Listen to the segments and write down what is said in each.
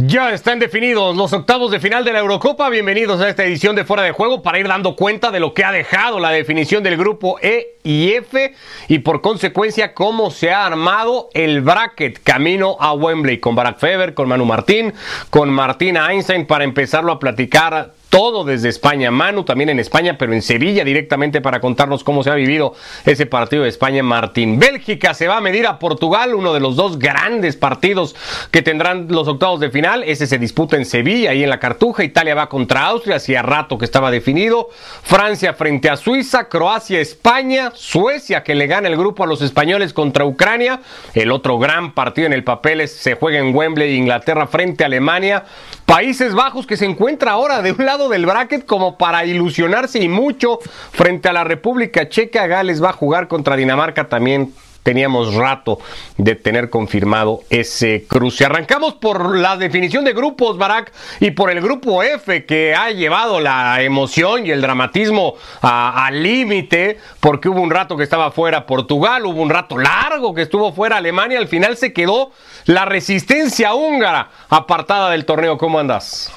Ya están definidos los octavos de final de la Eurocopa. Bienvenidos a esta edición de Fuera de Juego para ir dando cuenta de lo que ha dejado la definición del grupo E y F y por consecuencia cómo se ha armado el bracket camino a Wembley con Barack Feber, con Manu Martín, con Martina Einstein para empezarlo a platicar todo desde España. Manu también en España, pero en Sevilla directamente para contarnos cómo se ha vivido ese partido de España. Martín. Bélgica se va a medir a Portugal, uno de los dos grandes partidos que tendrán los octavos de final. Ese se disputa en Sevilla y en la Cartuja. Italia va contra Austria, hacía rato que estaba definido. Francia frente a Suiza, Croacia, España, Suecia que le gana el grupo a los españoles contra Ucrania. El otro gran partido en el papel es, se juega en Wembley, Inglaterra frente a Alemania. Países Bajos que se encuentra ahora de un lado del bracket como para ilusionarse y mucho frente a la República Checa. Gales va a jugar contra Dinamarca también. Teníamos rato de tener confirmado ese cruce. Arrancamos por la definición de grupos, Barak, y por el grupo F que ha llevado la emoción y el dramatismo al límite, porque hubo un rato que estaba fuera Portugal, hubo un rato largo que estuvo fuera Alemania, al final se quedó la resistencia húngara apartada del torneo. ¿Cómo andas?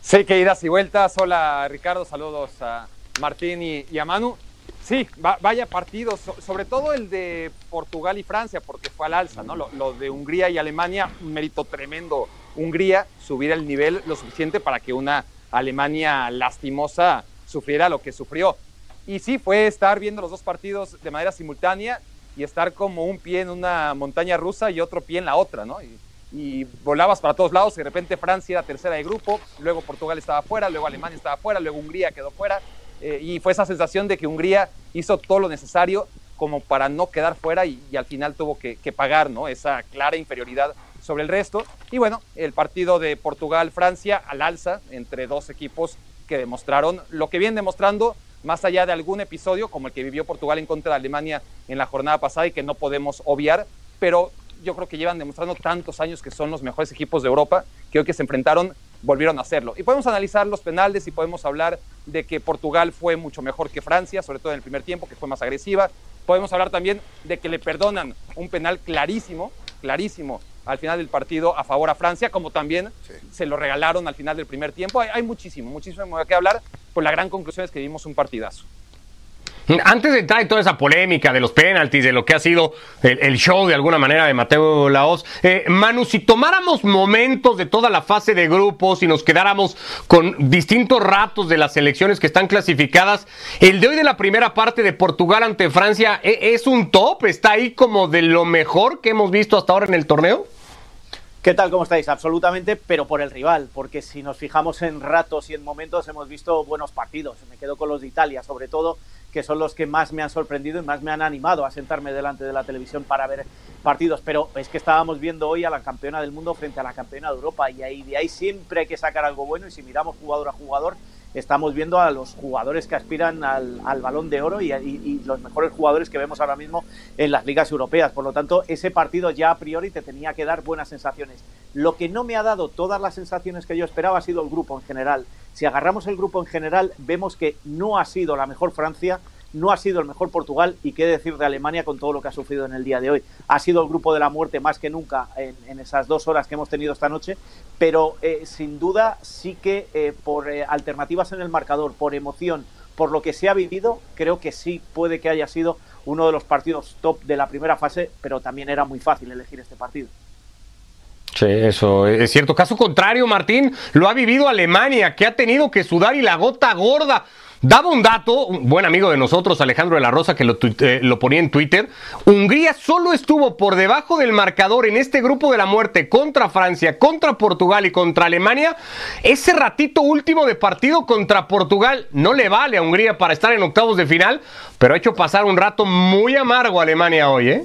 Sí, que idas y vueltas. Hola Ricardo, saludos a Martín y, a Manu. Sí, vaya partidos, sobre todo el de Portugal y Francia, porque fue al alza, ¿no? Lo, de Hungría y Alemania, un mérito tremendo. Hungría subir el nivel lo suficiente para que una Alemania lastimosa sufriera lo que sufrió. Y sí, fue estar viendo los dos partidos de manera simultánea y estar como un pie en una montaña rusa y otro pie en la otra, ¿no? Y volabas para todos lados y de repente Francia era tercera de grupo, luego Portugal estaba fuera, luego Alemania estaba fuera, luego Hungría quedó fuera eh, y fue esa sensación de que Hungría hizo todo lo necesario como para no quedar fuera y, al final tuvo que, pagar ¿no? esa clara inferioridad sobre el resto. Y bueno, el partido de Portugal-Francia al alza entre dos equipos que demostraron lo que vienen demostrando más allá de algún episodio como el que vivió Portugal en contra de Alemania en la jornada pasada y que no podemos obviar, pero yo creo que llevan demostrando tantos años que son los mejores equipos de Europa, que hoy que se enfrentaron volvieron a hacerlo. Y podemos analizar los penales y podemos hablar de que Portugal fue mucho mejor que Francia, sobre todo en el primer tiempo, que fue más agresiva. Podemos hablar también de que le perdonan un penal clarísimo, clarísimo al final del partido a favor a Francia, como también se lo regalaron al final del primer tiempo. Hay, hay muchísimo, muchísimo de qué hablar, pues la gran conclusión es que vimos un partidazo. Antes de entrar en toda esa polémica de los penaltis, de lo que ha sido el, show de alguna manera de Mateo Laos, eh, Manu, si tomáramos momentos de toda la fase de grupos y nos quedáramos con distintos ratos de las selecciones que están clasificadas, el de hoy de la primera parte de Portugal ante Francia ¿e, es un top, está ahí como de lo mejor que hemos visto hasta ahora en el torneo. ¿Qué tal? ¿Cómo estáis? Absolutamente, pero por el rival, porque si nos fijamos en ratos y en momentos hemos visto buenos partidos. Me quedo con los de Italia, sobre todo que son los que más me han sorprendido y más me han animado a sentarme delante de la televisión para ver partidos. Pero es que estábamos viendo hoy a la campeona del mundo frente a la campeona de Europa y ahí, de ahí siempre hay que sacar algo bueno y si miramos jugador a jugador, estamos viendo a los jugadores que aspiran al, balón de oro y, y, los mejores jugadores que vemos ahora mismo en las ligas europeas. Por lo tanto, ese partido ya a priori te tenía que dar buenas sensaciones. Lo que no me ha dado todas las sensaciones que yo esperaba ha sido el grupo en general. Si agarramos el grupo en general, vemos que no ha sido la mejor Francia, no ha sido el mejor Portugal y qué decir de Alemania con todo lo que ha sufrido en el día de hoy. Ha sido el grupo de la muerte más que nunca en, esas dos horas que hemos tenido esta noche, pero eh, sin duda sí que eh, por eh, alternativas en el marcador, por emoción, por lo que se ha vivido, creo que sí puede que haya sido uno de los partidos top de la primera fase, pero también era muy fácil elegir este partido. Sí, eso es cierto. Caso contrario, Martín, lo ha vivido Alemania, que ha tenido que sudar y la gota gorda. Daba un dato, un buen amigo de nosotros, Alejandro de la Rosa, que lo, eh, lo, ponía en Twitter. Hungría solo estuvo por debajo del marcador en este grupo de la muerte contra Francia, contra Portugal y contra Alemania. Ese ratito último de partido contra Portugal no le vale a Hungría para estar en octavos de final, pero ha hecho pasar un rato muy amargo a Alemania hoy, ¿eh?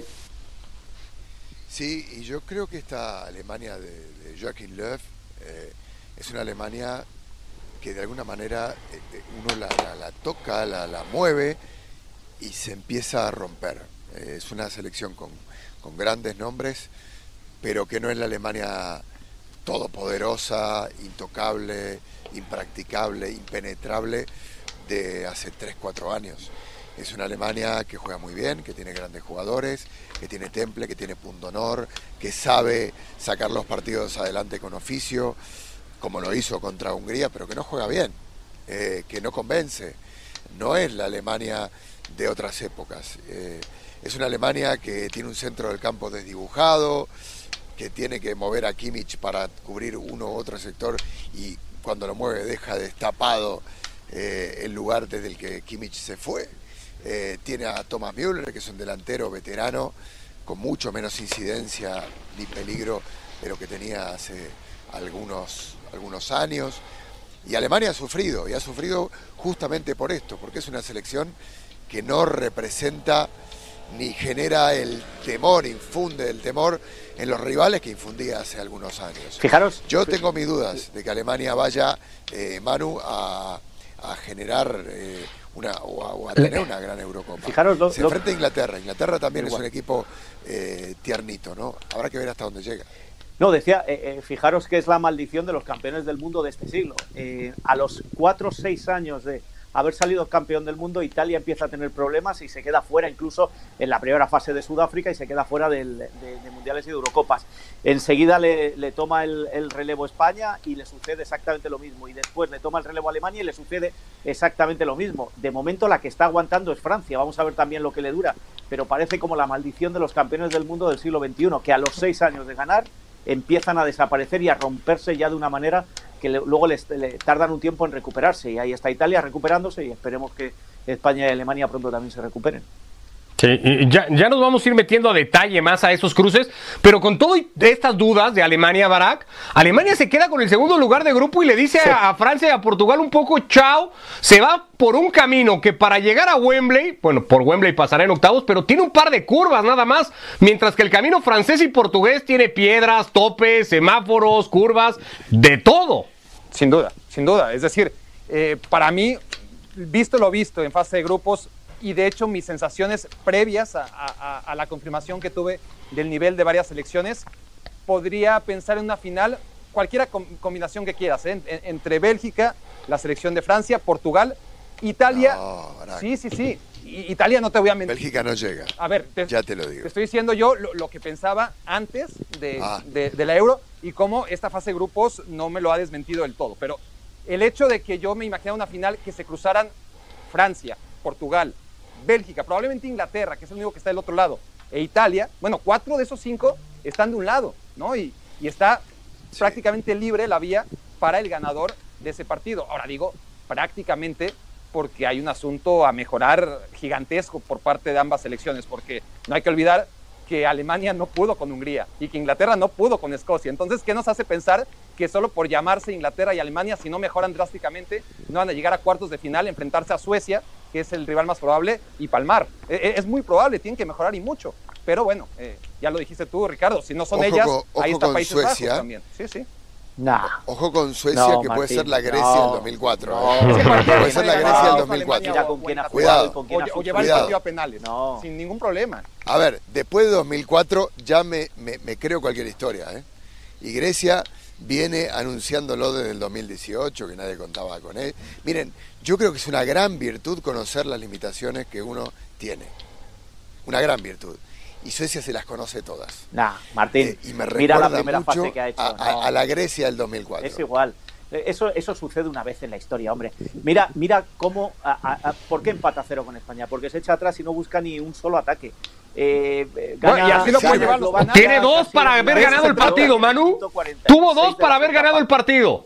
Sí, y yo creo que esta Alemania de, Joachim Löw eh, es una Alemania que de alguna manera eh, eh, uno la, toca, la, mueve y se empieza a romper. es una selección con, con, grandes nombres, pero que no es la Alemania todopoderosa, intocable, impracticable, impenetrable de hace 3, 4 años. Es una Alemania que juega muy bien, que tiene grandes jugadores, que tiene temple, que tiene punto honor, que sabe sacar los partidos adelante con oficio, como lo hizo contra Hungría, pero que no juega bien, eh, que no convence. No es la Alemania de otras épocas. Eh, es una Alemania que tiene un centro del campo desdibujado, que tiene que mover a Kimmich para cubrir uno u otro sector y cuando lo mueve deja destapado eh, el lugar desde el que Kimmich se fue. Eh, tiene a Thomas Müller, que es un delantero veterano, con mucho menos incidencia ni peligro de lo que tenía hace algunos, algunos años. Y Alemania ha sufrido, y ha sufrido justamente por esto, porque es una selección que no representa ni genera el temor, infunde el temor en los rivales que infundía hace algunos años. Fijaros. Yo tengo mis dudas de que Alemania vaya, eh, Manu, a, a generar eh, una, o a, a, tener una gran Eurocopa. Fijaros lo, Se lo... enfrenta a Inglaterra. Inglaterra también es un equipo eh, tiernito, ¿no? Habrá que ver hasta dónde llega. No, decía, eh, eh, fijaros que es la maldición de los campeones del mundo de este siglo. A los 4 o 6 años de haber salido campeón del mundo, Italia empieza a tener problemas y se queda fuera incluso en la primera fase de Sudáfrica y se queda fuera de, Mundiales y de Eurocopas. Enseguida le, toma el, el, relevo España y le sucede exactamente lo mismo. Y después le toma el relevo Alemania y le sucede exactamente lo mismo. De momento la que está aguantando es Francia. Vamos a ver también lo que le dura. Pero parece como la maldición de los campeones del mundo del siglo XXI, que a los 6 años de ganar empiezan a desaparecer y a romperse ya de una manera que luego les, le tardan un tiempo en recuperarse. Y ahí está Italia recuperándose y esperemos que España y Alemania pronto también se recuperen. Sí, ya, ya, nos vamos a ir metiendo a detalle más a esos cruces, pero con todas estas dudas de Alemania, Barak, Alemania se queda con el segundo lugar de grupo y le dice sí. a, a, Francia y a Portugal un poco chao, se va por un camino que para llegar a Wembley, bueno, por Wembley pasará en octavos, pero tiene un par de curvas nada más, mientras que el camino francés y portugués tiene piedras, topes, semáforos, curvas, de todo. Sin duda, sin duda, es decir, eh, para mí, visto lo visto en fase de grupos, y de hecho mis sensaciones previas a, a, a, la confirmación que tuve del nivel de varias selecciones, podría pensar en una final, cualquiera com combinación que quieras, ¿eh? en, entre Bélgica, la selección de Francia, Portugal, Italia. No, sí, sí, sí. Italia no te voy a mentir. Bélgica no llega. A ver, te, ya te lo digo. Te estoy diciendo yo lo, lo que pensaba antes de, ah. de, de, la Euro y cómo esta fase de grupos no me lo ha desmentido del todo. Pero el hecho de que yo me imaginaba una final que se cruzaran Francia, Portugal, Bélgica, probablemente Inglaterra, que es el único que está del otro lado, e Italia, bueno, cuatro de esos cinco están de un lado, ¿no? Y, y está sí. prácticamente libre la vía para el ganador de ese partido. Ahora digo, prácticamente porque hay un asunto a mejorar gigantesco por parte de ambas selecciones, porque no hay que olvidar que Alemania no pudo con Hungría y que Inglaterra no pudo con Escocia. Entonces, ¿qué nos hace pensar que solo por llamarse Inglaterra y Alemania, si no mejoran drásticamente, no van a llegar a cuartos de final, enfrentarse a Suecia, que es el rival más probable, y palmar? Es muy probable, tienen que mejorar y mucho. Pero bueno, eh, ya lo dijiste tú, Ricardo, si no son ojo ellas, con, ahí está Países Suecia. Bajos también. Sí, sí. Nah. Ojo con Suecia, no, que Martín, puede ser la Grecia no, del 2004. no. ¿eh? Puede ser la Grecia del 2004. Mira con quién ha Cuidado. y con O, o llevar el partido a penales, No. sin ningún problema. A ver, después de 2004 ya me, me, me creo cualquier historia. ¿eh? Y Grecia viene anunciándolo desde el 2018, que nadie contaba con él. Miren, yo creo que es una gran virtud conocer las limitaciones que uno tiene. Una gran virtud. Y Suecia se las conoce todas. Nah, Martín, Eh, y me mira la primera mucho fase que ha hecho. a, a- no. a la Grecia del 2004. Es igual. Eh, Eso, eso sucede una vez en la historia, hombre. Mira, mira cómo. A, a, a- ¿Por qué empata cero con España? Porque se echa atrás y no busca ni un solo ataque. Eh, eh, Bueno, gana- y así lo puede gana llevar los Eslovenia, Tiene dos para haber ganado el partido, Manu. minuto 46 Tuvo dos para haber ganado el partido.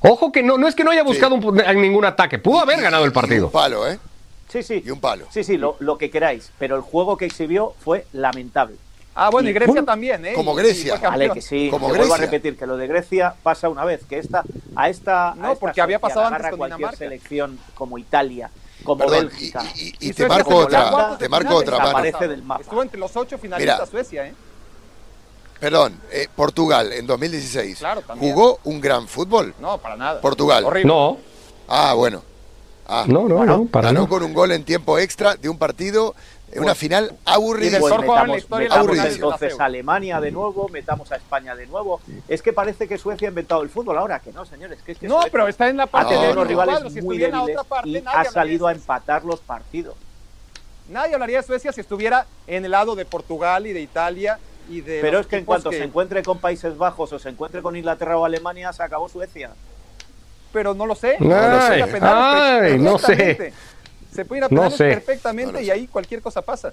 Ojo que no, no es que no haya buscado un- ningún ataque, pudo haber ganado el Y partido. un palo, ¿eh? Sí, sí. Y un palo. Sí, sí, lo, lo que queráis. Pero el juego que exhibió fue lamentable. Ah, bueno, y Y- Grecia también, ¿eh? como Y- y Grecia. Vale, que sí. Como que vuelvo a Grecia. repetir que lo de Grecia pasa una vez. Que esta, a esta. No, a esta porque había pasado antes con cualquier Dinamarca. selección como Italia, como Perdón, y, Bélgica. y- y- y Y te marco otra, te marco otra, desaparece del mapa. Estuvo entre los ocho finalistas Mira. Suecia, ¿eh? Perdón, eh, Portugal en 2016. Claro, también. ¿Jugó un gran fútbol? No, para nada. Portugal. Horrible. No, Ah, bueno. Ah, no, no, no, para ganó nada. con un gol en tiempo extra de un partido, en una final aburrida. la metamos, metamos entonces a Alemania de nuevo, metamos a España de nuevo. Es que parece que Suecia ha inventado el fútbol ahora, que no, señores. Que es que No, Suecia pero está en la parte No, de no. rivales. Si muy estuviera en la débiles otra parte, y nadie ha hablaría salido a empatar los partidos. Nadie hablaría de Suecia si estuviera en el lado de Portugal y de Italia y de. Pero los es que en cuanto se encuentre con Países Bajos o se encuentre con Inglaterra o Alemania, se acabó Suecia. Pero no lo sé. Ay, ir a penales ay, no sé. Se puede ir a No sé. perfectamente No lo y sé. ahí cualquier cosa pasa.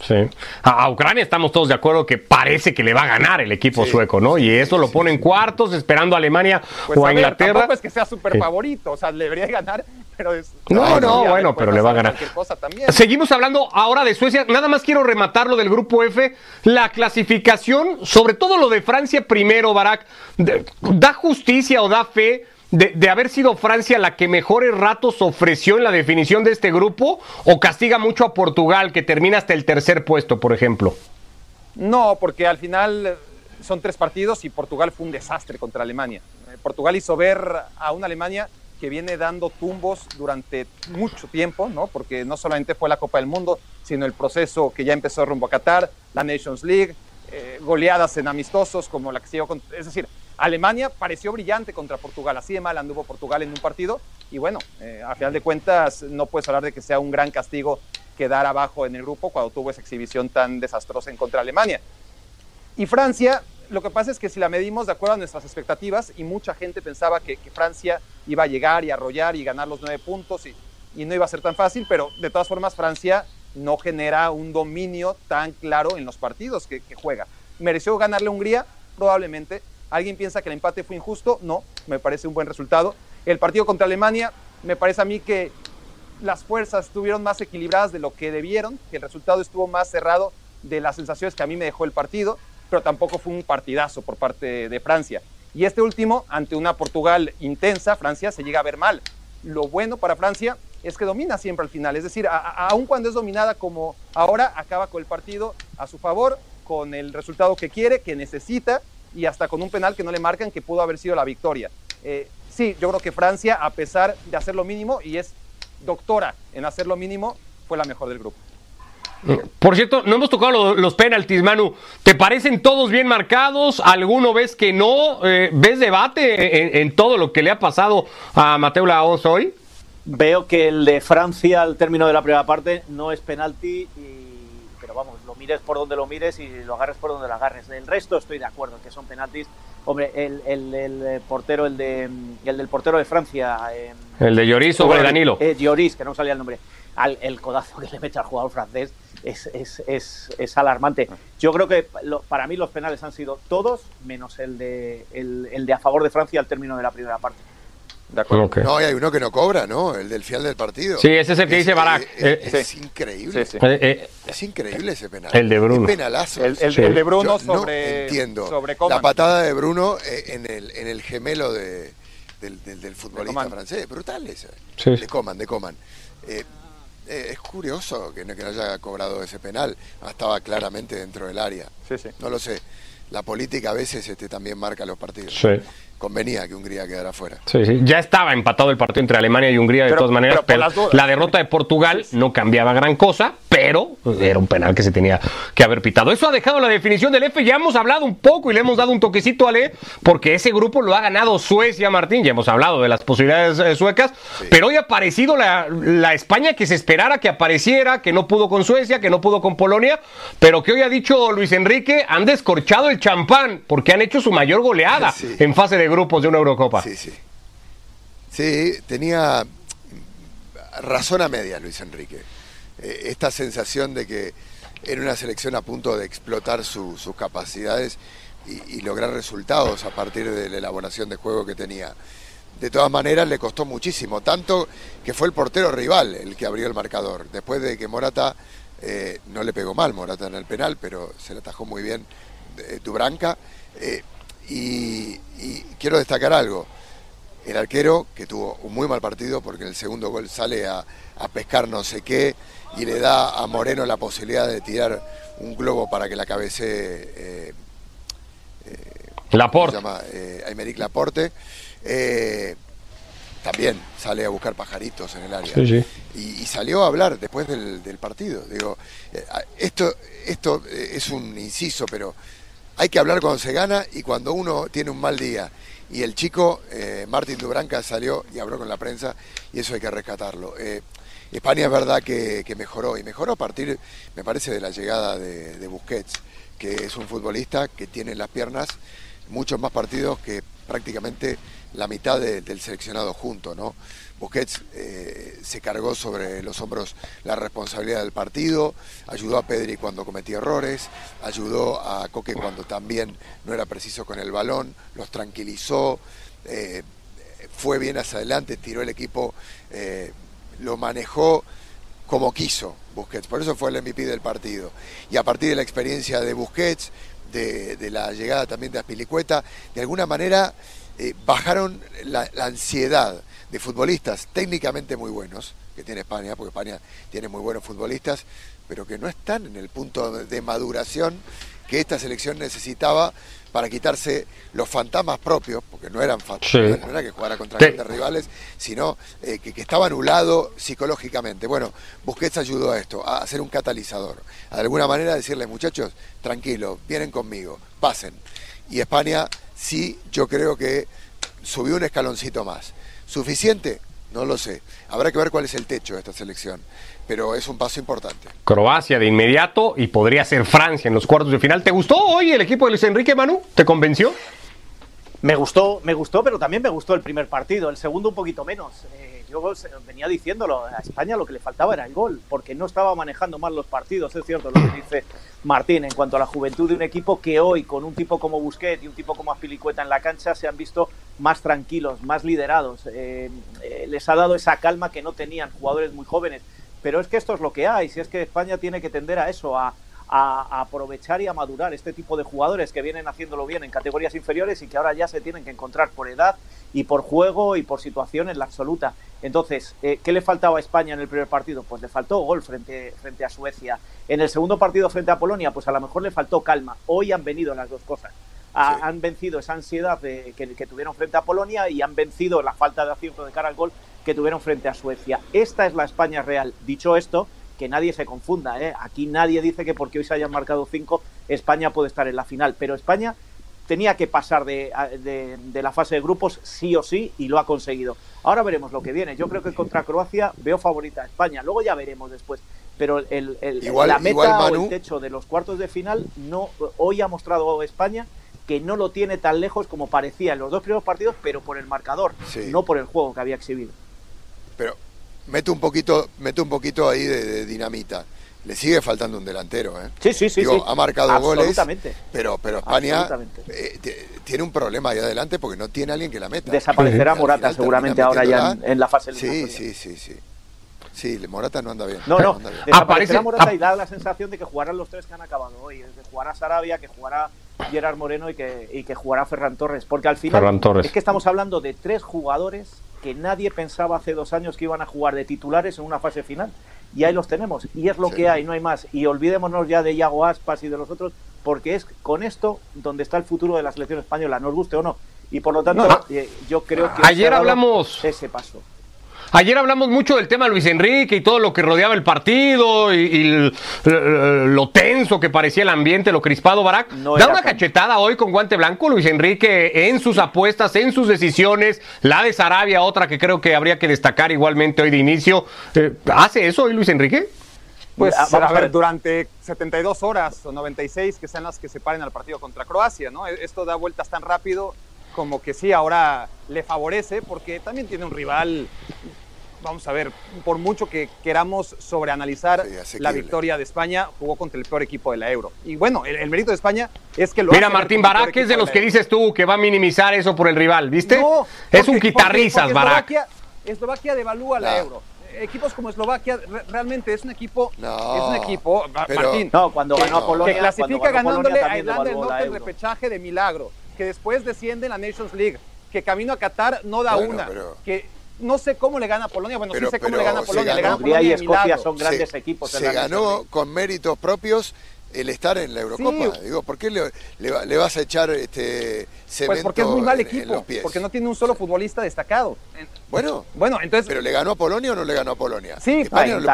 Sí. A, Ucrania estamos todos de acuerdo que parece que le va a ganar el equipo Sí, sueco, ¿no? Y eso lo pone en cuartos, esperando a Alemania Pues o a a ver, Inglaterra. tampoco es que sea súper favorito, o sea, le debería ganar, pero es. No, no, bueno, pero le va a ganar. cualquier cosa también. Seguimos hablando ahora de Suecia. Nada más quiero rematar lo del grupo F. La clasificación, sobre todo lo de Francia primero, Barak, de- ¿da justicia o da fe de, haber sido Francia la que mejores ratos ofreció en la definición de este grupo? ¿O castiga mucho a Portugal, que termina hasta el tercer puesto, por ejemplo? No, porque al final eh, son tres partidos y Portugal fue un desastre contra Alemania. Eh, Portugal hizo ver a una Alemania que viene dando tumbos durante mucho tiempo, ¿no? Porque no solamente fue la Copa del Mundo, sino el proceso que ya empezó rumbo a Qatar, la Nations League, eh, goleadas en amistosos como la que se con... Es decir, Alemania pareció brillante contra Portugal, así de mal anduvo Portugal en un partido y bueno, eh, a final de cuentas no puedes hablar de que sea un gran castigo quedar abajo en el grupo cuando tuvo esa exhibición tan desastrosa en contra Alemania. Y Francia, lo que pasa es que si la medimos de acuerdo a nuestras expectativas, y mucha gente pensaba que, que Francia iba a llegar y arrollar y ganar los nueve puntos, y, y no iba a ser tan fácil, pero de todas formas Francia no genera un dominio tan claro en los partidos que, juega. ¿Mereció ganarle a Hungría? Probablemente. ¿Alguien piensa que el empate fue injusto? No, me parece un buen resultado. El partido contra Alemania, me parece a mí que las fuerzas estuvieron más equilibradas de lo que debieron, que el resultado estuvo más cerrado de las sensaciones que a mí me dejó el partido, pero tampoco fue un partidazo por parte de Francia. Y este último, ante una Portugal intensa, Francia se llega a ver mal. Lo bueno para Francia es que domina siempre al final, es decir, aun cuando es dominada como ahora, acaba con el partido a su favor, con el resultado que quiere, que necesita, y hasta con un penal que no le marcan que pudo haber sido la victoria. Eh, sí, yo creo que Francia, a pesar de hacer lo mínimo, y es doctora en hacer lo mínimo, fue la mejor del grupo. Por cierto, no hemos tocado lo- los penaltis, Manu. ¿Te parecen todos bien marcados? ¿Alguno ves que no? Eh, ¿Ves debate en, en todo lo que le ha pasado a Mateo Laos hoy? Veo que el de Francia al término de la primera parte no es penalti, y- pero vamos, lo mires por donde lo mires y lo agarres por donde lo agarres. El resto estoy de acuerdo que son penaltis. Hombre, el, el- el portero, el, de, el del portero de Francia, eh, El de Lloris sobre Danilo. eh, Lloris, que no salía el nombre, al, el codazo que le mete al jugador francés es, es, es, es alarmante. Yo creo que lo- para mí los penales han sido todos, menos el de, el, el de a favor de Francia al término de la primera parte. De acuerdo. Ok. No, y hay uno que no cobra, ¿no? El del final del partido. Sí, ese es el que dice Barak. Es, Eh, es- es increíble. Sí, sí. Eh, eh, Es increíble ese penal. El de Bruno. Qué penalazo. El, el- Sí. el de Bruno Yo no sobre, entiendo sobre la patada de Bruno en el, en el gemelo de, del, del- del futbolista francés. Brutal ese. Sí. De Coman, de Coman. Eh, eh, es curioso que no, que no haya cobrado ese penal. Ah, Estaba claramente dentro del área. Sí, sí. No lo sé. La política a veces este, también marca los partidos. Sí. Convenía que Hungría quedara fuera. Sí, sí. Ya estaba empatado el partido entre Alemania y Hungría de Pero- todas maneras, pero pero, la derrota de Portugal no cambiaba gran cosa, pero era un penal que se tenía que haber pitado. Eso ha dejado la definición del F. Ya hemos hablado un poco y le hemos dado un toquecito a Le, porque ese grupo lo ha ganado Suecia, Martín. Ya hemos hablado de las posibilidades eh, suecas, pero hoy ha aparecido la, la España que se esperara que apareciera, que no pudo con Suecia, que no pudo con Polonia, pero que hoy ha dicho Luis Enrique, han descorchado el champán porque han hecho su mayor goleada Sí. en fase de grupos de una Eurocopa. Sí, sí. Sí, tenía razón a media Luis Enrique. Eh, esta sensación de que era una selección a punto de explotar su- sus capacidades y, lograr resultados a partir de la elaboración de juego que tenía. De todas maneras le costó muchísimo, tanto que fue el portero rival el que abrió el marcador. Después de que Morata eh, no le pegó mal Morata en el penal, pero se le atajó muy bien eh, Dubranca. Eh, y, quiero destacar algo. El arquero, que tuvo un muy mal partido porque en el segundo gol sale a pescar no sé qué y le da a Moreno la posibilidad de tirar un globo para que la cabecee eh, Laporte. se llama eh, Aymeric Laporte. Eh, también sale a buscar pajaritos en el área. Sí, sí. Y, y salió a hablar después del, del partido. Digo, eh, esto, esto eh, es un inciso, pero hay que hablar cuando se gana y cuando uno tiene un mal día. Y el chico, eh, Martín Dubranca, salió y habló con la prensa y eso hay que rescatarlo. Eh, España es verdad que, mejoró y mejoró a partir, me parece, de la llegada de, Busquets, que es un futbolista que tiene las piernas muchos más partidos que prácticamente la mitad del seleccionado junto. Busquets eh, se cargó sobre los hombros la responsabilidad del partido, ayudó a Pedri cuando cometía errores, ayudó a Coque cuando también no era preciso con el balón, los tranquilizó, eh, fue bien hacia adelante, tiró el equipo, eh, lo manejó como quiso Busquets, por eso fue el MVP del partido. Y a partir de la experiencia de Busquets, de, la llegada también de Aspilicueta, de alguna manera bajaron la ansiedad de futbolistas técnicamente muy buenos, que tiene España, porque España tiene muy buenos futbolistas, pero que no están en el punto de maduración que esta selección necesitaba para quitarse los fantasmas propios, porque no eran fantasmas, no era que jugara contra grandes rivales, sino eh, que, que, estaba anulado psicológicamente. Bueno, Busquets ayudó a esto, a hacer un catalizador, a de alguna manera decirles, muchachos, tranquilos, vienen conmigo, pasen. Y España sí, yo creo que subió un escaloncito más. ¿Suficiente? No lo sé. Habrá que ver cuál es el techo de esta selección, pero es un paso importante. Croacia de inmediato y podría ser Francia en los cuartos de final. ¿Te gustó hoy el equipo de Luis Enrique Manu? ¿Te convenció? Me gustó, me gustó, pero también me gustó el primer partido. El segundo un poquito menos. Eh, yo venía diciéndolo, a España lo que le faltaba era el gol, porque no estaba manejando mal los partidos, es cierto lo que dice Martín en cuanto a la juventud de un equipo que hoy, con un tipo como Busquets y un tipo como Aspilicueta en la cancha, se han visto más tranquilos, más liderados. Eh, eh, les ha dado esa calma que no tenían jugadores muy jóvenes. Pero es que esto es lo que hay, si es que España tiene que tender a eso, a, a, aprovechar y a madurar este tipo de jugadores que vienen haciéndolo bien en categorías inferiores y que ahora ya se tienen que encontrar por edad y por juego y por situación en la absoluta. Entonces, eh, ¿qué le faltaba a España en el primer partido? Pues le faltó gol frente, frente a Suecia. En el segundo partido frente a Polonia, pues a lo mejor le faltó calma. Hoy han venido las dos cosas. Han vencido esa ansiedad que, que, tuvieron frente a Polonia y han vencido la falta de acierto de cara al gol que tuvieron frente a Suecia. Esta es la España real. Dicho esto, que nadie se confunda. ¿eh? Aquí nadie dice que porque hoy se hayan marcado cinco, España puede estar en la final. Pero España tenía que pasar de, la fase de grupos sí o sí y lo ha conseguido. Ahora veremos lo que viene. Yo creo que contra Croacia veo favorita a España. Luego ya veremos después. Pero el, la meta o el techo de los cuartos de final no hoy ha mostrado España que no lo tiene tan lejos como parecía en los dos primeros partidos, pero por el marcador, no por el juego que había exhibido. Pero mete un poquito, mete un poquito ahí de, dinamita. Le sigue faltando un delantero, ¿eh? Sí, sí, sí. Ha marcado goles, pero, pero España eh, tiene un problema ahí adelante porque no tiene alguien que la meta. Desaparecerá Morata seguramente ahora ya en, la fase Sí, sí, sí, sí. Sí, Morata no anda bien. No, no. Desaparecerá Morata y da la sensación de que jugarán los tres que han acabado hoy. Que jugará Sarabia, que jugará Gerard Moreno y que, y que jugará Ferran Torres. Porque al final es que estamos hablando de tres jugadores que nadie pensaba hace dos años que iban a jugar de titulares en una fase final. Y ahí los tenemos. Y es lo que hay, no hay más. Y olvidémonos ya de Iago Aspas y de los otros, porque es con esto donde está el futuro de la selección española, nos guste o no. Y por lo tanto, eh, yo creo que ayer hablamos ese paso. Ayer hablamos mucho del tema Luis Enrique y todo lo que rodeaba el partido y, lo tenso que parecía el ambiente, lo crispado, Barack. da una cachetada hoy con guante blanco Luis Enrique en sus apuestas, en sus decisiones. La de Sarabia, otra que creo que habría que destacar igualmente hoy de inicio. Eh, ¿Hace eso hoy Luis Enrique? Pues a, ver, durante 72 horas o 96 que sean las que se paren al partido contra Croacia, ¿no? E-, esto da vueltas tan rápido como que sí, ahora le favorece porque también tiene un rival vamos a ver, por mucho que queramos sobreanalizar la victoria de España, jugó contra el peor equipo de la Euro. Y bueno, el, mérito de España es que lo Mira, Martín Barak es de los que dices tú que va a minimizar eso por el rival, ¿viste? No, es un quitarrisas, Barak. Eslovaquia, devalúa la Euro. Equipos como Eslovaquia realmente es un equipo no, es un equipo Martín no cuando ganó a Polonia que clasifica ganándole a Irlanda del Norte el repechaje de milagro que después desciende en la Nations League que camino a Qatar no da una que no sé cómo le gana a Polonia. Bueno, sí sé cómo le gana a Polonia. Le gana a Polonia y Escocia son grandes equipos. Se ganó con méritos propios el estar en la Eurocopa. Digo, ¿por qué le, vas a echar este cemento Pues porque es muy mal equipo, porque no tiene un solo futbolista destacado. Bueno, bueno, entonces. ¿Pero le ganó a Polonia o no le ganó a Polonia? Sí, España le,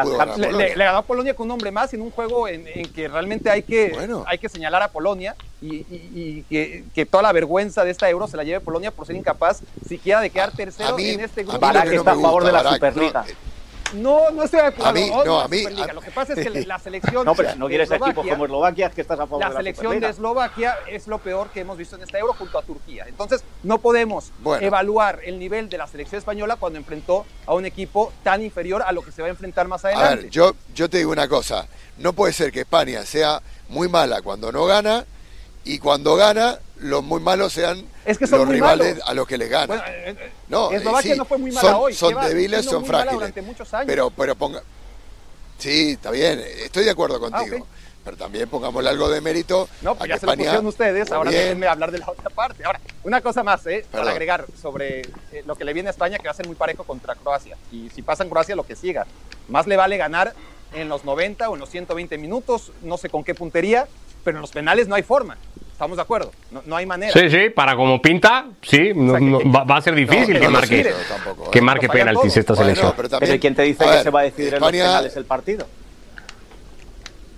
ganó a Polonia con un hombre más en un juego en, que realmente hay que, hay que señalar a Polonia y, que, toda la vergüenza de esta Euro se la lleve Polonia por ser incapaz siquiera de quedar tercero en este grupo. Para que está a favor de la Superliga. No, no estoy de acuerdo. A mí- no, la a mí- a- Lo que pasa es que la selección. No, pero si no de quieres equipos como Eslovaquia, es que estás a favor La de la selección Superliga. de Eslovaquia es lo peor que hemos visto en esta Euro junto a Turquía. Entonces, no podemos Bueno. evaluar el nivel de la selección española cuando enfrentó a un equipo tan inferior a lo que se va a enfrentar más A adelante. ver, yo, yo te digo una cosa. No puede ser que España sea muy mala cuando no gana y cuando gana los muy malos sean Es que los rivales malos. a los que les gana. Bueno, eh, eh, no, Eslovaquia sí, no fue muy mala son, hoy. Son lleva débiles, son frágiles. Pero, pero ponga. Sí, está bien, estoy de acuerdo contigo. ok. Pero también pongámosle algo de mérito No, a pues que ya se lo España. pusieron ustedes, ahora déjenme hablar de la otra parte. Ahora, una cosa más, ¿eh? Perdón. Para agregar sobre eh, lo que le viene a España, que va a ser muy parejo contra Croacia. Y si pasa en Croacia, lo que siga. Más le vale ganar en los 90 o en los 120 minutos, no sé con qué puntería, pero en los penales no hay forma. ¿Estamos de acuerdo? No, no hay manera. Sí, sí, para como pinta, sí, no- O sea, que- no- va, va a ser difícil No, que marque, sé, tampoco, ¿eh? que marque Lo fallan penaltis esta Bueno, selección. pero también- Pero ¿quién te dice a que ver, se va a decidir en los España- penales el partido?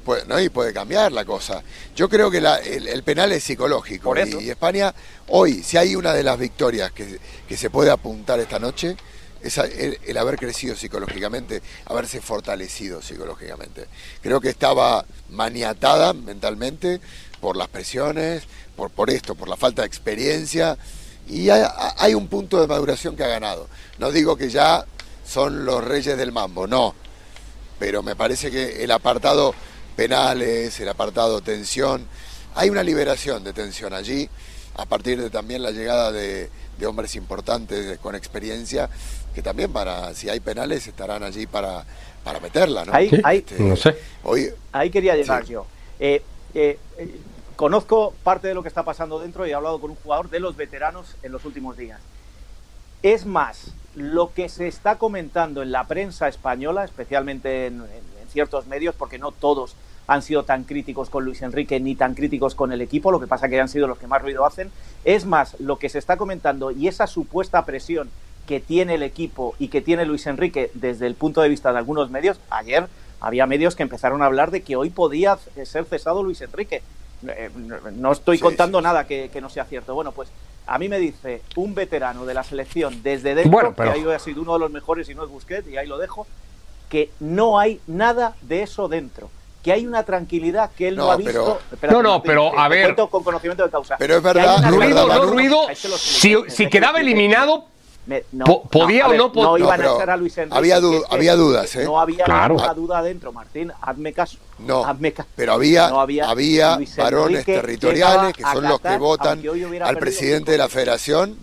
Puede, ¿no? Y puede cambiar la cosa. Yo creo que la- el, el penal es psicológico. Por eso. Y, España, hoy, si hay una de las victorias que, que se puede apuntar esta noche, es el, haber crecido psicológicamente, haberse fortalecido psicológicamente. Creo que estaba maniatada mentalmente por las presiones, por, por esto, por la falta de experiencia. Y hay, hay un punto de maduración que ha ganado. No digo que ya son los reyes del mambo, no pero me parece que el apartado penales, el apartado tensión, hay una liberación de tensión allí, a partir de también la llegada de, de hombres importantes con experiencia, que también para, si hay penales, estarán allí para, para meterla, ¿no? Ahí- Sí, ahí- no sé. Hoy, Ahí quería llegar Sí. yo. Eh, eh, eh, conozco parte de lo que está pasando dentro y he hablado con un jugador de los veteranos en los últimos días. Es más, lo que se está comentando en la prensa española, especialmente en, en- en ciertos medios, porque no todos han sido tan críticos con Luis Enrique ni tan críticos con el equipo, lo que pasa que han sido los que más ruido hacen, es más, lo que se está comentando y esa supuesta presión que tiene el equipo y que tiene Luis Enrique desde el punto de vista de algunos medios, ayer había medios que empezaron a hablar de que hoy podía ser cesado Luis Enrique. Eh, no- No estoy Sí, contando sí, nada que, que no sea cierto. Bueno, pues a mí me dice un veterano de la selección desde dentro, Bueno, pero- que ahí ha sido uno de los mejores y no es Busquets, y ahí lo dejo, que no hay nada de eso dentro. Que hay una tranquilidad que él no, No, ha visto. pero- Espérate, No, no, pero, te- a te ver. con conocimiento de causa. Pero es verdad, Ruido, verdad, no ruido. Si, si quedaba eliminado, Me- no, Po- ¿podía o no pod- No iban No, a echar a Luis Enrique. había du- que es que había dudas, ¿eh? No había Claro. ninguna duda adentro, Martín. Hazme caso. No, Hazme caso. pero había, No había- varones territoriales que son los que votan al presidente de la federación.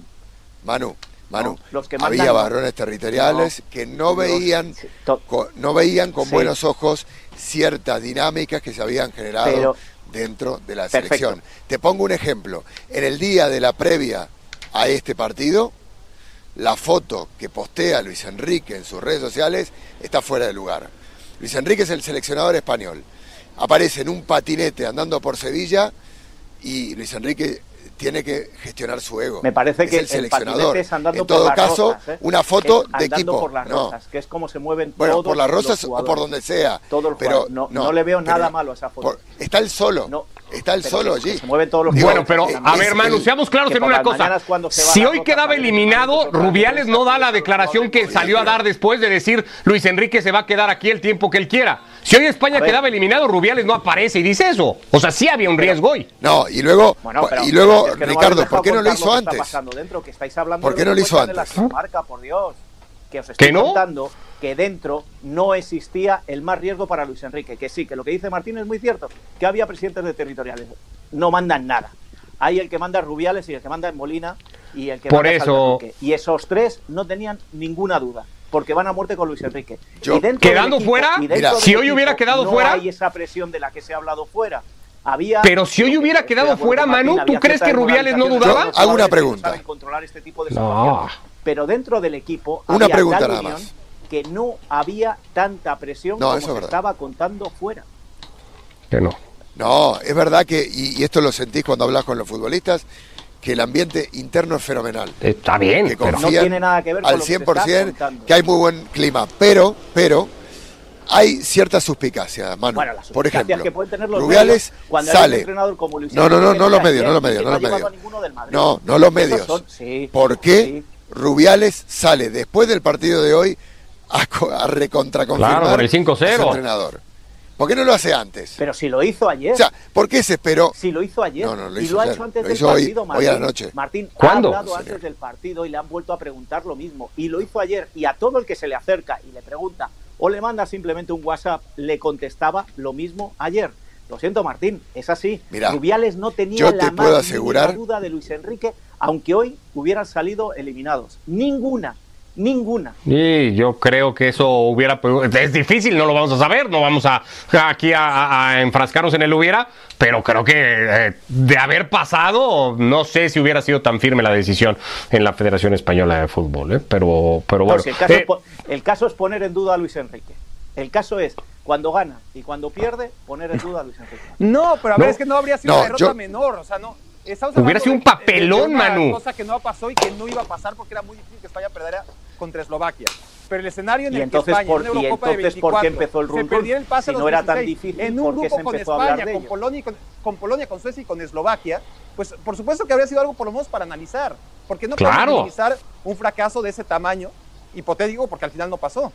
Manu, Manu, No, los que mandan había varones territoriales No, que no veían, sí, to- co- no veían con Sí. buenos ojos ciertas dinámicas que se habían generado Pero- dentro de la Perfecto. selección. Te pongo un ejemplo. En el día de la previa a este partido, la foto que postea Luis Enrique en sus redes sociales está fuera de lugar. Luis Enrique es el seleccionador español. Aparece en un patinete andando por Sevilla y Luis Enrique tiene que gestionar su ego. Me parece Es que el seleccionador. es andando en todo por las caso, rosas, ¿eh? una foto Es de equipo. por las no. rosas, que es como se mueven Bueno, todos por las los rosas o por donde sea. Todos los pero. No- no le veo nada malo a esa foto. por- está el solo. No, está el solo allí. se mueven todos los Digo, Bueno, pero eh, a es ver, Manu, el- seamos claros en una cosa. mañanas cuando se va Si hoy quedaba eliminado, el Rubiales no da la declaración que salió a dar después de decir Luis Enrique se va a quedar aquí el tiempo que él quiera. Si hoy España quedaba eliminado, Rubiales no aparece y dice eso. O sea, sí había un riesgo hoy. No, y luego, Bueno, pero y luego es que no me Ricardo, ¿por qué no lo hizo que está antes? dentro, que estáis hablando ¿Por qué no lo hizo antes? marca, por Dios. Que os estoy ¿Que no? contando que dentro no existía el más riesgo para Luis Enrique. Que sí, que lo que dice Martín es muy cierto. Que había presidentes de territoriales. No mandan nada. Hay el que manda es Rubiales y el que manda es Molina y el que Por manda es eso- Enrique. Y esos tres no tenían ninguna duda. Porque van a muerte con Luis Enrique. Yo- Y dentro Quedando equipo- fuera, y dentro Mira, si hoy equipo hubiera quedado no fuera- hay esa presión de la que se ha hablado fuera. Había, Pero si hoy hubiera quedado fuera, Martín, Manu, ¿tú crees que Rubiales no dudaba? Hago una pregunta. saben controlar este tipo de No. Pero dentro del equipo Una había pregunta nada unión más. Que no había tanta presión No, como eso se verdad. estaba contando fuera. Que no. No, es verdad que, y, y esto lo sentís cuando hablas con los futbolistas, que el ambiente interno es fenomenal. Está bien, que pero... No tiene nada que ver con al lo que se 100% está contando. que hay muy buen clima, pero, pero hay cierta suspicacia, Manu. Bueno, las Por suspicacias ejemplo, que pueden tener los Rubiales medios cuando un sale. entrenador como Luis No, no, no, no que los medios, no los que medios, no los medios. No, no los medios. sí, ¿Por qué sí. Rubiales sale después del partido de hoy a, a recontraconfirmar Claro, por el a su 5-0. entrenador. ¿Por qué no lo hace antes? Pero si lo hizo ayer. O sea, ¿por qué se esperó? Si lo hizo ayer No, no, lo y hizo lo ha ayer. hecho antes Lo del hoy- partido, hoy Martín. a la noche. Martín ¿Cuándo? ha hablado antes del partido y le han vuelto a preguntar lo mismo. Y lo hizo ayer y a todo el que se le acerca y le pregunta o le manda simplemente un WhatsApp, le contestaba lo mismo ayer. Lo siento, Martín, es así. Mira, Rubiales no tenía yo la te puedo más asegurar- mínima duda de Luis Enrique, aunque hoy hubieran salido eliminados. Ninguna, ninguna. Y yo creo que eso hubiera. Es difícil, no lo vamos a saber, no vamos a aquí a, a enfrascarnos en el hubiera, pero creo que eh, de haber pasado, no sé si hubiera sido tan firme la decisión en la Federación Española de Fútbol, ¿eh? pero, pero bueno. El, caso Eh, es el caso es poner en duda a Luis Enrique. El caso es cuando gana y cuando pierde, poner en duda a Luis Enrique. No, pero a ver, No. es que no habría sido No, una derrota yo- menor, o sea, no. Estamos Hubiera sido de- un papelón, de una Manu. cosa que no pasó y que no iba a pasar porque era muy difícil que España perdiera contra Eslovaquia. Pero el escenario en el entonces, que España, por- en y una Eurocopa de entonces, ¿por qué 24, empezó el se run-run? perdiera el pase Si no era tan 16, difícil, en un ¿por qué grupo se con España, con? Polonia, y con, con Polonia, con Suecia y con Eslovaquia, pues por supuesto que habría sido algo por lo menos para analizar. Porque no Claro. podemos minimizar un fracaso de ese tamaño, hipotético, porque al final no pasó.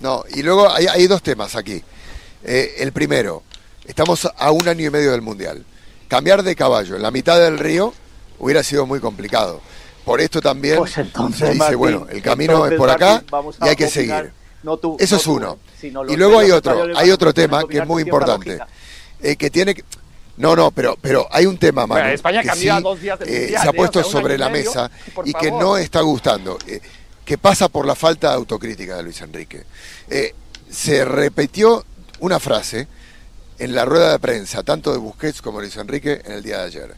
No, y luego hay, hay dos temas aquí. Eh, el primero, estamos a un año y medio del Mundial. Cambiar de caballo en la mitad del río hubiera sido muy complicado. Por esto también Pues entonces, se dice, Martín, bueno, el camino entonces, es por acá Martín, vamos y hay que opinar, seguir. no tú, Eso no es tú, uno. Y luego hay otro, hay otro tema que es muy importante, eh, que tiene que... No, no, pero, pero hay un tema, Manu, Bueno, España que sí, dos días del eh, Mundial, se ha ¿eh? puesto O sea, un sobre la medio, mesa y que favor. no está gustando, eh, que pasa por la falta de autocrítica de Luis Enrique. Eh, se repitió una frase en la rueda de prensa, tanto de Busquets como de Luis Enrique, en el día de ayer,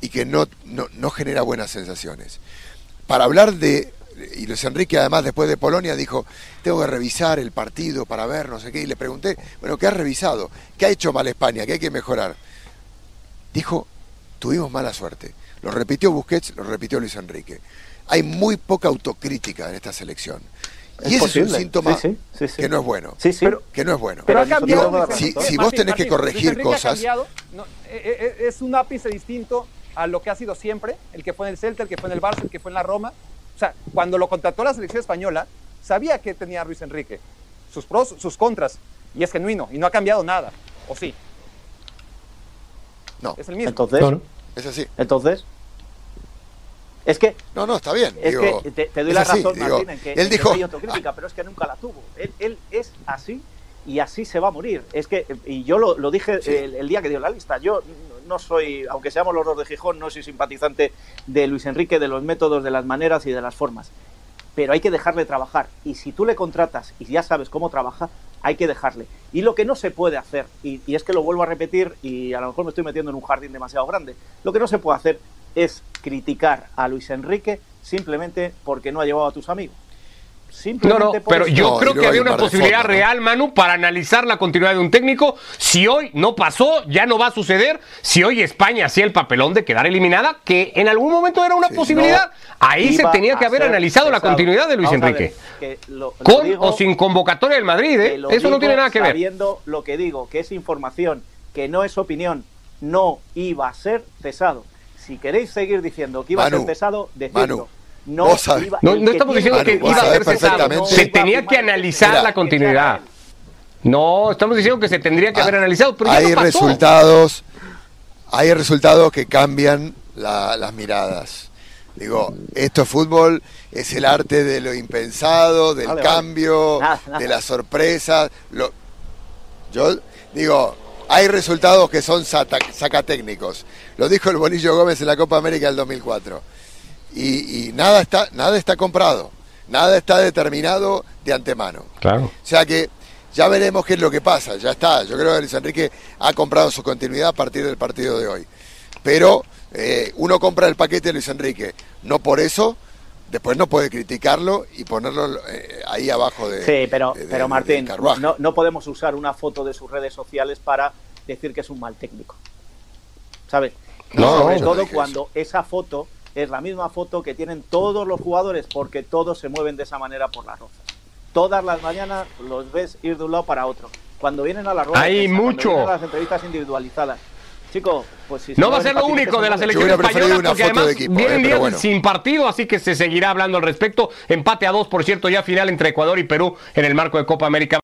y que no, no, no genera buenas sensaciones. Para hablar de, y Luis Enrique además después de Polonia dijo, tengo que revisar el partido para ver, no sé qué, y le pregunté, bueno, ¿qué has revisado? ¿Qué ha hecho mal España? ¿Qué hay que mejorar? Dijo, tuvimos mala suerte. Lo repitió Busquets, lo repitió Luis Enrique. Hay muy poca autocrítica en esta selección. Es Y ese es un síntoma Sí, sí, sí, sí. que no es bueno. Sí, sí. que no es bueno. Pero ha cambiado. Si- vos Martín, tenés que corregir cosas- cambiado, no, eh, eh, es un ápice distinto a lo que ha sido siempre, el que fue en el Celta, el que fue en el Barça, el que fue en la Roma. O sea, cuando lo contrató la selección española, sabía que tenía Luis Enrique, sus pros, sus contras, y es genuino, y no ha cambiado nada. ¿O sí? No, Es el mismo. Entonces, no. es así. entonces, es que No, no, está bien. Es digo, que te, te doy la así, razón, digo, Martín, en que, él en dijo, hay autocrítica, pero es que nunca la tuvo. Él, él es así y así se va a morir. Es que, y yo lo, lo dije Sí. el, el día que dio la lista, yo no soy, aunque seamos los dos de Gijón, no soy simpatizante de Luis Enrique, de los métodos, de las maneras y de las formas. Pero hay que dejarle trabajar. Y si tú le contratas y ya sabes cómo trabaja, hay que dejarle. Y lo que no se puede hacer, y, y es que lo vuelvo a repetir, y a lo mejor me estoy metiendo en un jardín demasiado grande, lo que no se puede hacer es criticar a Luis Enrique simplemente porque no ha llevado a tus amigos. No, Simplemente no, por pero eso. yo No, creo que había un una posibilidad real, Manu, para analizar la continuidad de un técnico. Si hoy no pasó, ya no va a suceder. Si hoy España hacía el papelón de quedar eliminada, que en algún momento era una Sí, posibilidad, ahí se tenía que haber analizado la continuidad de Luis Vamos a ver, Enrique. que lo- lo Con digo- o sin convocatoria del Madrid, ¿eh? Eso no tiene nada que ver. Sabiendo lo que digo, que es información, que no es opinión, no iba a ser cesado. Si queréis seguir diciendo que iba a Manu, ser cesado, decidlo. Manu, no, iba- No, no estamos diciendo que iba a ser perfectamente- Se a tenía que analizar Mira. la continuidad. No, estamos diciendo que se tendría que haber Ah, analizado, pero ya hay no pasó. resultados, hay resultados que cambian la- las miradas. Digo, esto es fútbol, es el arte de lo impensado, del Vale, vale. cambio, Nada, nada. de las sorpresas. Lo, yo digo, hay resultados que son sacatécnicos. Lo dijo el Bolillo Gómez en la Copa América del 2004. Y, y nada está, nada está comprado, nada está determinado de antemano. Claro. O sea que ya veremos qué es lo que pasa. Ya está. Yo creo que Luis Enrique ha comprado su continuidad a partir del partido de hoy. Pero eh, uno compra el paquete de Luis Enrique. No por eso, después no puede criticarlo y ponerlo eh, ahí abajo de. Sí, pero, de- de- pero Martín, no, no podemos usar una foto de sus redes sociales para decir que es un mal técnico. ¿Sabes? Y No, sobre no todo cuando esa foto es la misma foto que tienen todos los jugadores, porque todos se mueven de esa manera por las rozas. Todas las mañanas los ves ir de un lado para otro. Cuando vienen a la rueda, Hay cuando mucho. vienen a las entrevistas individualizadas, chico, pues si No se va a ser lo único de la se selección española porque además equipo, vienen eh, pero días bueno. sin partido, así que se seguirá hablando al respecto. Empate a dos, por cierto, ya final entre Ecuador y Perú en el marco de Copa América.